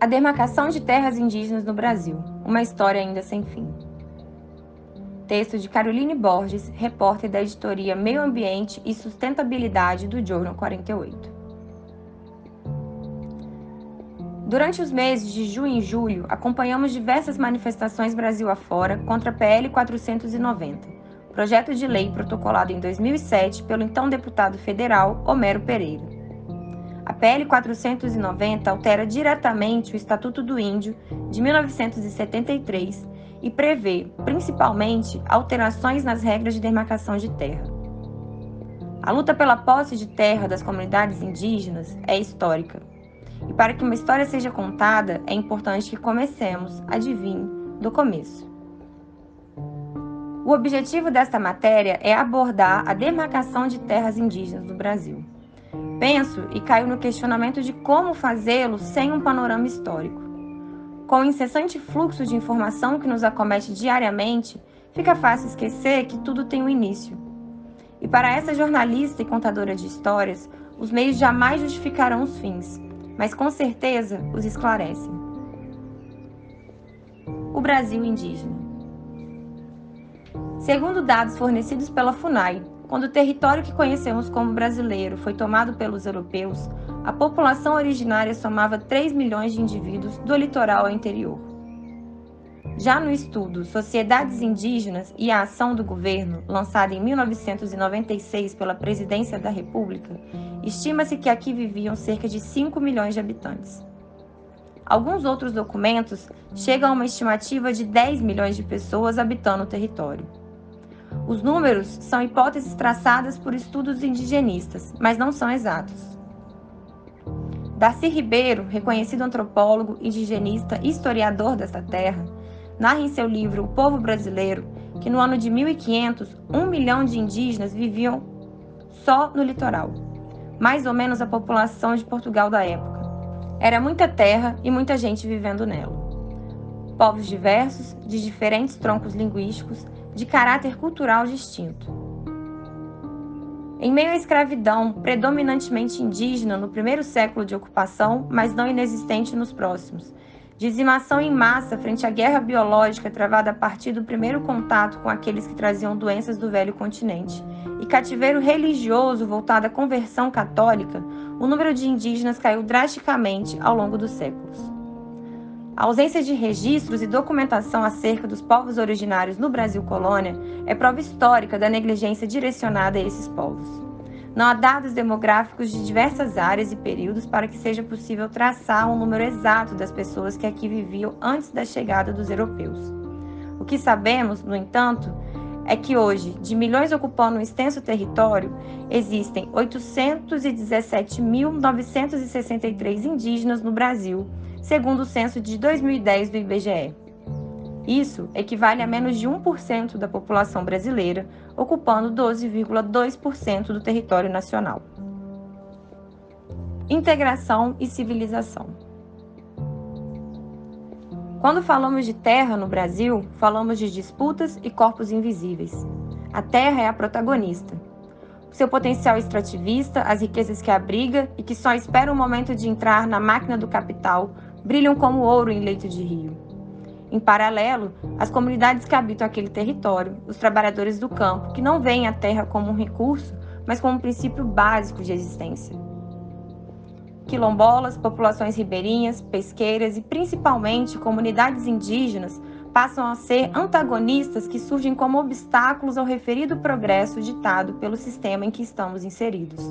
A demarcação de terras indígenas no Brasil, uma história ainda sem fim. Texto de Caroline Borges, repórter da editoria Meio Ambiente e Sustentabilidade do Jornal 48. Durante os meses de junho e julho, acompanhamos diversas manifestações Brasil afora contra a PL 490, projeto de lei protocolado em 2007 pelo então deputado federal Homero Pereira. A PL 490 altera diretamente o Estatuto do Índio de 1973 e prevê, principalmente, alterações nas regras de demarcação de terra. A luta pela posse de terra das comunidades indígenas é histórica. E para que uma história seja contada, é importante que comecemos, adivinhe, do começo. O objetivo desta matéria é abordar a demarcação de terras indígenas no Brasil. Penso e caio no questionamento de como fazê-lo sem um panorama histórico. Com o incessante fluxo de informação que nos acomete diariamente, fica fácil esquecer que tudo tem um início. E para essa jornalista e contadora de histórias, os meios jamais justificarão os fins, mas com certeza os esclarecem. O Brasil indígena. Segundo dados fornecidos pela FUNAI, quando o território que conhecemos como brasileiro foi tomado pelos europeus, a população originária somava 3 milhões de indivíduos do litoral ao interior. Já no estudo Sociedades Indígenas e a Ação do Governo, lançado em 1996 pela Presidência da República, estima-se que aqui viviam cerca de 5 milhões de habitantes. Alguns outros documentos chegam a uma estimativa de 10 milhões de pessoas habitando o território. Os números são hipóteses traçadas por estudos indigenistas, mas não são exatos. Darcy Ribeiro, reconhecido antropólogo, indigenista e historiador desta terra, narra em seu livro O Povo Brasileiro que no ano de 1500, um milhão de indígenas viviam só no litoral, mais ou menos a população de Portugal da época. Era muita terra e muita gente vivendo nela. Povos diversos, de diferentes troncos linguísticos, de caráter cultural distinto. Em meio à escravidão, predominantemente indígena no primeiro século de ocupação, mas não inexistente nos próximos, dizimação em massa frente à guerra biológica travada a partir do primeiro contato com aqueles que traziam doenças do velho continente, e cativeiro religioso voltado à conversão católica, o número de indígenas caiu drasticamente ao longo dos séculos. A ausência de registros e documentação acerca dos povos originários no Brasil colônia é prova histórica da negligência direcionada a esses povos. Não há dados demográficos de diversas áreas e períodos para que seja possível traçar um número exato das pessoas que aqui viviam antes da chegada dos europeus. O que sabemos, no entanto, é que hoje, de milhões ocupando um extenso território, existem 817.963 indígenas no Brasil segundo o censo de 2010 do IBGE. Isso equivale a menos de 1% da população brasileira, ocupando 12,2% do território nacional. Integração e civilização. Quando falamos de terra no Brasil, falamos de disputas e corpos invisíveis. A terra é a protagonista. Seu potencial extrativista, as riquezas que abriga e que só espera o momento de entrar na máquina do capital brilham como ouro em leito de rio. Em paralelo, as comunidades que habitam aquele território, os trabalhadores do campo, que não veem a terra como um recurso, mas como um princípio básico de existência. Quilombolas, populações ribeirinhas, pesqueiras e principalmente comunidades indígenas passam a ser antagonistas que surgem como obstáculos ao referido progresso ditado pelo sistema em que estamos inseridos.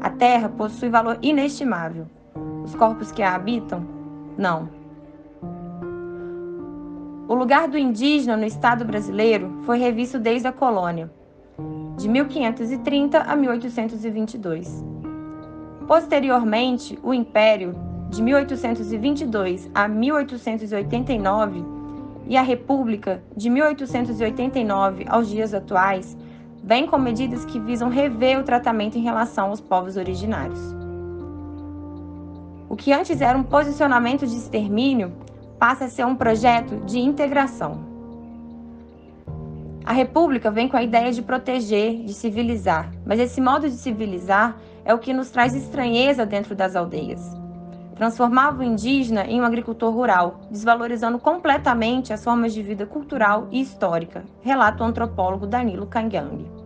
A terra possui valor inestimável. Os corpos que a habitam não. O lugar do indígena no Estado brasileiro foi revisto desde a colônia, de 1530 a 1822. Posteriormente, o Império, de 1822 a 1889, e a República, de 1889 aos dias atuais, vem com medidas que visam rever o tratamento em relação aos povos originários. O que antes era um posicionamento de extermínio passa a ser um projeto de integração. A República vem com a ideia de proteger, de civilizar, mas esse modo de civilizar é o que nos traz estranheza dentro das aldeias. transformava o indígena em um agricultor rural, desvalorizando completamente as formas de vida cultural e histórica, relata o antropólogo Danilo Kangang.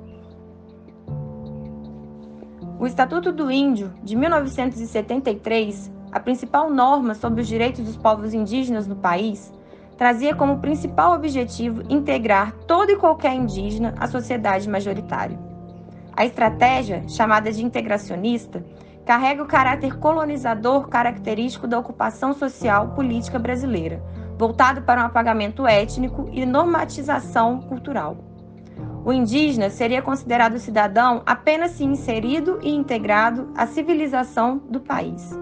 O Estatuto do Índio, de 1973, a principal norma sobre os direitos dos povos indígenas no país, trazia como principal objetivo integrar todo e qualquer indígena à sociedade majoritária. A estratégia, chamada de integracionista, carrega o caráter colonizador característico da ocupação social política brasileira, voltado para um apagamento étnico e normatização cultural. O indígena seria considerado cidadão apenas se inserido e integrado à civilização do país.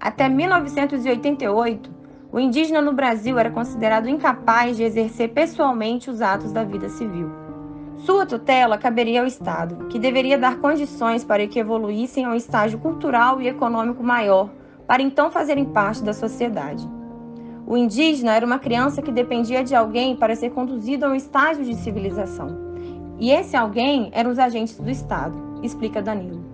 Até 1988, o indígena no Brasil era considerado incapaz de exercer pessoalmente os atos da vida civil. Sua tutela caberia ao Estado, que deveria dar condições para que evoluíssem a um estágio cultural e econômico maior, para então fazerem parte da sociedade. O indígena era uma criança que dependia de alguém para ser conduzido a um estágio de civilização. E esse alguém eram os agentes do Estado, explica Danilo.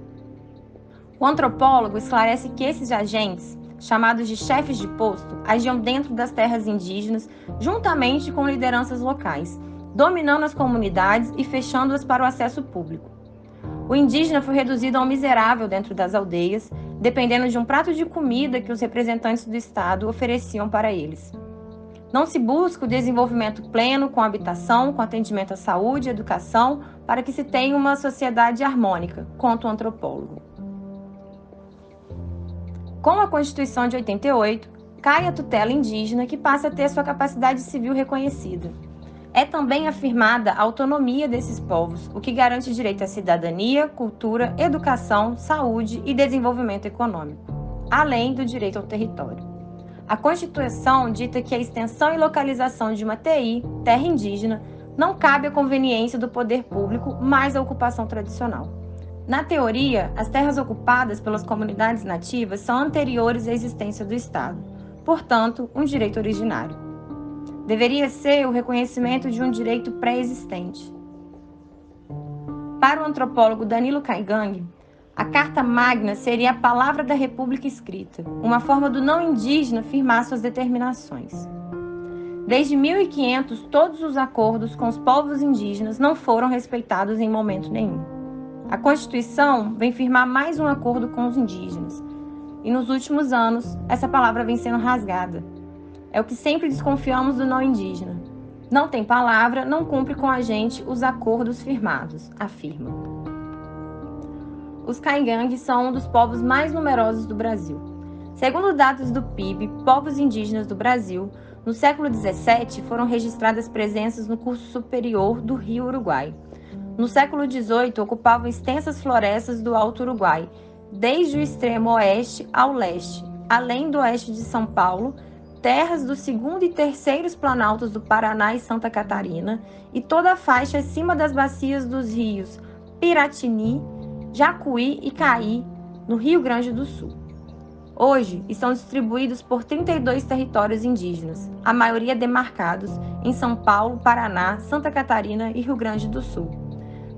O antropólogo esclarece que esses agentes, chamados de chefes de posto, agiam dentro das terras indígenas juntamente com lideranças locais dominando as comunidades e fechando-as para o acesso público. O indígena foi reduzido a um miserável dentro das aldeias, dependendo de um prato de comida que os representantes do Estado ofereciam para eles. Não se busca o desenvolvimento pleno com habitação, com atendimento à saúde educação, para que se tenha uma sociedade harmônica, conta o antropólogo. Com a Constituição de 88, cai a tutela indígena que passa a ter sua capacidade civil reconhecida. É também afirmada a autonomia desses povos, o que garante direito à cidadania, cultura, educação, saúde e desenvolvimento econômico, além do direito ao território. A Constituição dita que a extensão e localização de uma TI, terra indígena, não cabe à conveniência do poder público, mais à ocupação tradicional. Na teoria, as terras ocupadas pelas comunidades nativas são anteriores à existência do Estado, portanto, um direito originário deveria ser o reconhecimento de um direito pré-existente. Para o antropólogo Danilo Caigang, a Carta Magna seria a palavra da República escrita, uma forma do não indígena firmar suas determinações. Desde 1500, todos os acordos com os povos indígenas não foram respeitados em momento nenhum. A Constituição vem firmar mais um acordo com os indígenas, e nos últimos anos, essa palavra vem sendo rasgada é o que sempre desconfiamos do não indígena. Não tem palavra, não cumpre com a gente os acordos firmados, afirma. Os Caingangues são um dos povos mais numerosos do Brasil. Segundo dados do PIB, povos indígenas do Brasil, no século XVII foram registradas presenças no curso superior do rio Uruguai. No século XVIII, ocupavam extensas florestas do Alto Uruguai, desde o extremo oeste ao leste, além do oeste de São Paulo terras do segundo e terceiros planaltos do Paraná e Santa Catarina e toda a faixa acima das bacias dos rios Piratini, Jacuí e Caí, no Rio Grande do Sul. Hoje estão distribuídos por 32 territórios indígenas, a maioria demarcados em São Paulo, Paraná, Santa Catarina e Rio Grande do Sul.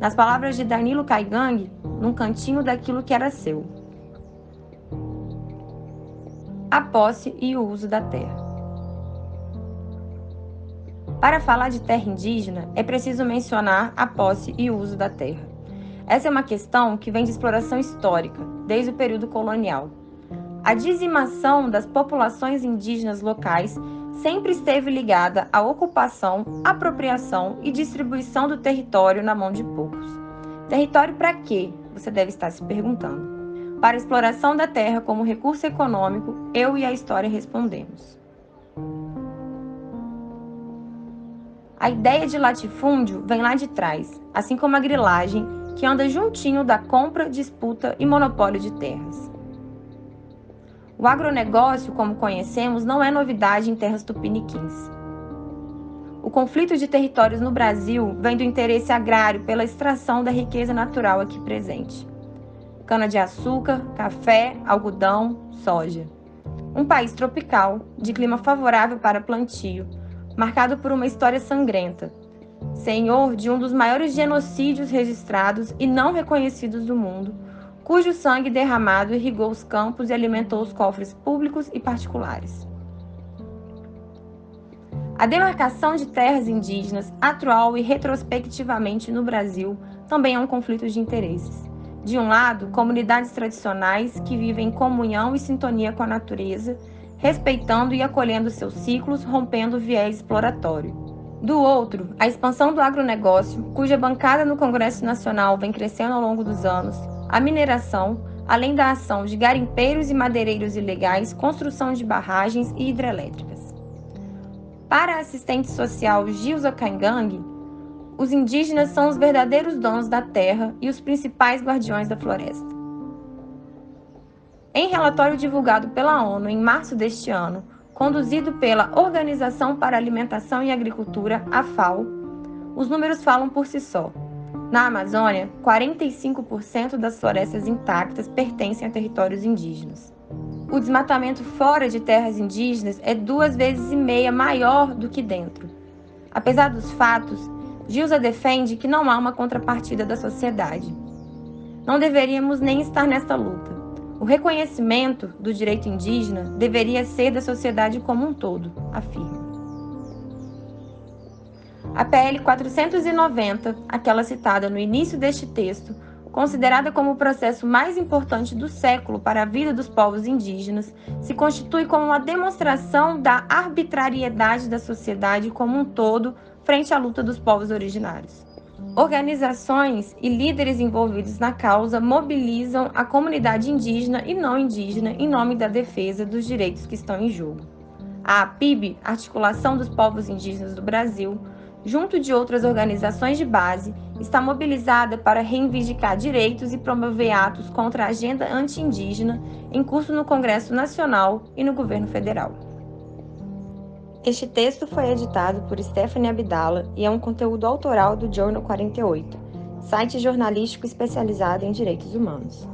Nas palavras de Danilo Caigang, num cantinho daquilo que era seu a posse e o uso da terra. Para falar de terra indígena, é preciso mencionar a posse e o uso da terra. Essa é uma questão que vem de exploração histórica, desde o período colonial. A dizimação das populações indígenas locais sempre esteve ligada à ocupação, apropriação e distribuição do território na mão de poucos. Território para quê? Você deve estar se perguntando. Para a exploração da terra como recurso econômico, eu e a história respondemos. A ideia de latifúndio vem lá de trás, assim como a grilagem, que anda juntinho da compra, disputa e monopólio de terras. O agronegócio, como conhecemos, não é novidade em terras tupiniquins. O conflito de territórios no Brasil vem do interesse agrário pela extração da riqueza natural aqui presente cana-de-açúcar, café, algodão, soja. Um país tropical, de clima favorável para plantio, marcado por uma história sangrenta. Senhor de um dos maiores genocídios registrados e não reconhecidos do mundo, cujo sangue derramado irrigou os campos e alimentou os cofres públicos e particulares. A demarcação de terras indígenas, atual e retrospectivamente no Brasil, também é um conflito de interesses. De um lado, comunidades tradicionais que vivem em comunhão e sintonia com a natureza, respeitando e acolhendo seus ciclos, rompendo o viés exploratório. Do outro, a expansão do agronegócio, cuja bancada no Congresso Nacional vem crescendo ao longo dos anos, a mineração, além da ação de garimpeiros e madeireiros ilegais, construção de barragens e hidrelétricas. Para a assistente social Gilza Kaingang, os indígenas são os verdadeiros donos da terra e os principais guardiões da floresta. Em relatório divulgado pela ONU em março deste ano, conduzido pela Organização para Alimentação e Agricultura, a FAO, os números falam por si só. Na Amazônia, 45% das florestas intactas pertencem a territórios indígenas o desmatamento fora de terras indígenas é duas vezes e meia maior do que dentro. Apesar dos fatos, Gilza defende que não há uma contrapartida da sociedade. Não deveríamos nem estar nesta luta. O reconhecimento do direito indígena deveria ser da sociedade como um todo, afirma. A PL 490, aquela citada no início deste texto, considerada como o processo mais importante do século para a vida dos povos indígenas, se constitui como uma demonstração da arbitrariedade da sociedade como um todo frente à luta dos povos originários. Organizações e líderes envolvidos na causa mobilizam a comunidade indígena e não indígena em nome da defesa dos direitos que estão em jogo. A APIB, Articulação dos Povos Indígenas do Brasil, junto de outras organizações de base, está mobilizada para reivindicar direitos e promover atos contra a agenda anti-indígena em curso no Congresso Nacional e no governo federal. Este texto foi editado por Stephanie Abdala e é um conteúdo autoral do Journal 48, site jornalístico especializado em direitos humanos.